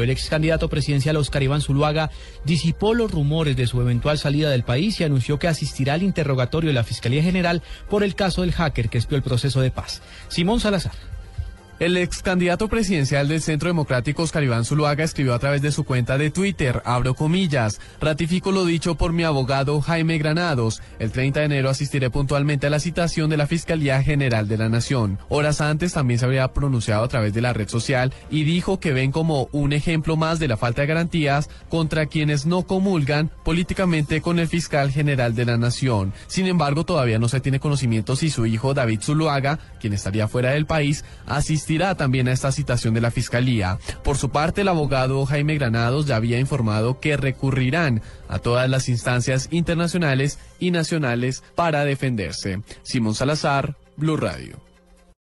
El ex candidato presidencial Oscar Iván Zuluaga disipó los rumores de su eventual salida del país y anunció que asistirá al interrogatorio de la Fiscalía General por el caso del hacker que espió el proceso de paz. Simón Salazar. El ex candidato presidencial del Centro Democrático, Oscar Iván Zuluaga, escribió a través de su cuenta de Twitter, abro comillas, ratifico lo dicho por mi abogado Jaime Granados. El 30 de enero asistiré puntualmente a la citación de la Fiscalía General de la Nación. Horas antes también se había pronunciado a través de la red social y dijo que ven como un ejemplo más de la falta de garantías contra quienes no comulgan políticamente con el fiscal general de la Nación. Sin embargo, todavía no se tiene conocimiento si su hijo David Zuluaga, quien estaría fuera del país, asistirá también a esta citación de la Fiscalía. Por su parte, el abogado Jaime Granados ya había informado que recurrirán a todas las instancias internacionales y nacionales para defenderse. Simón Salazar, Blue Radio.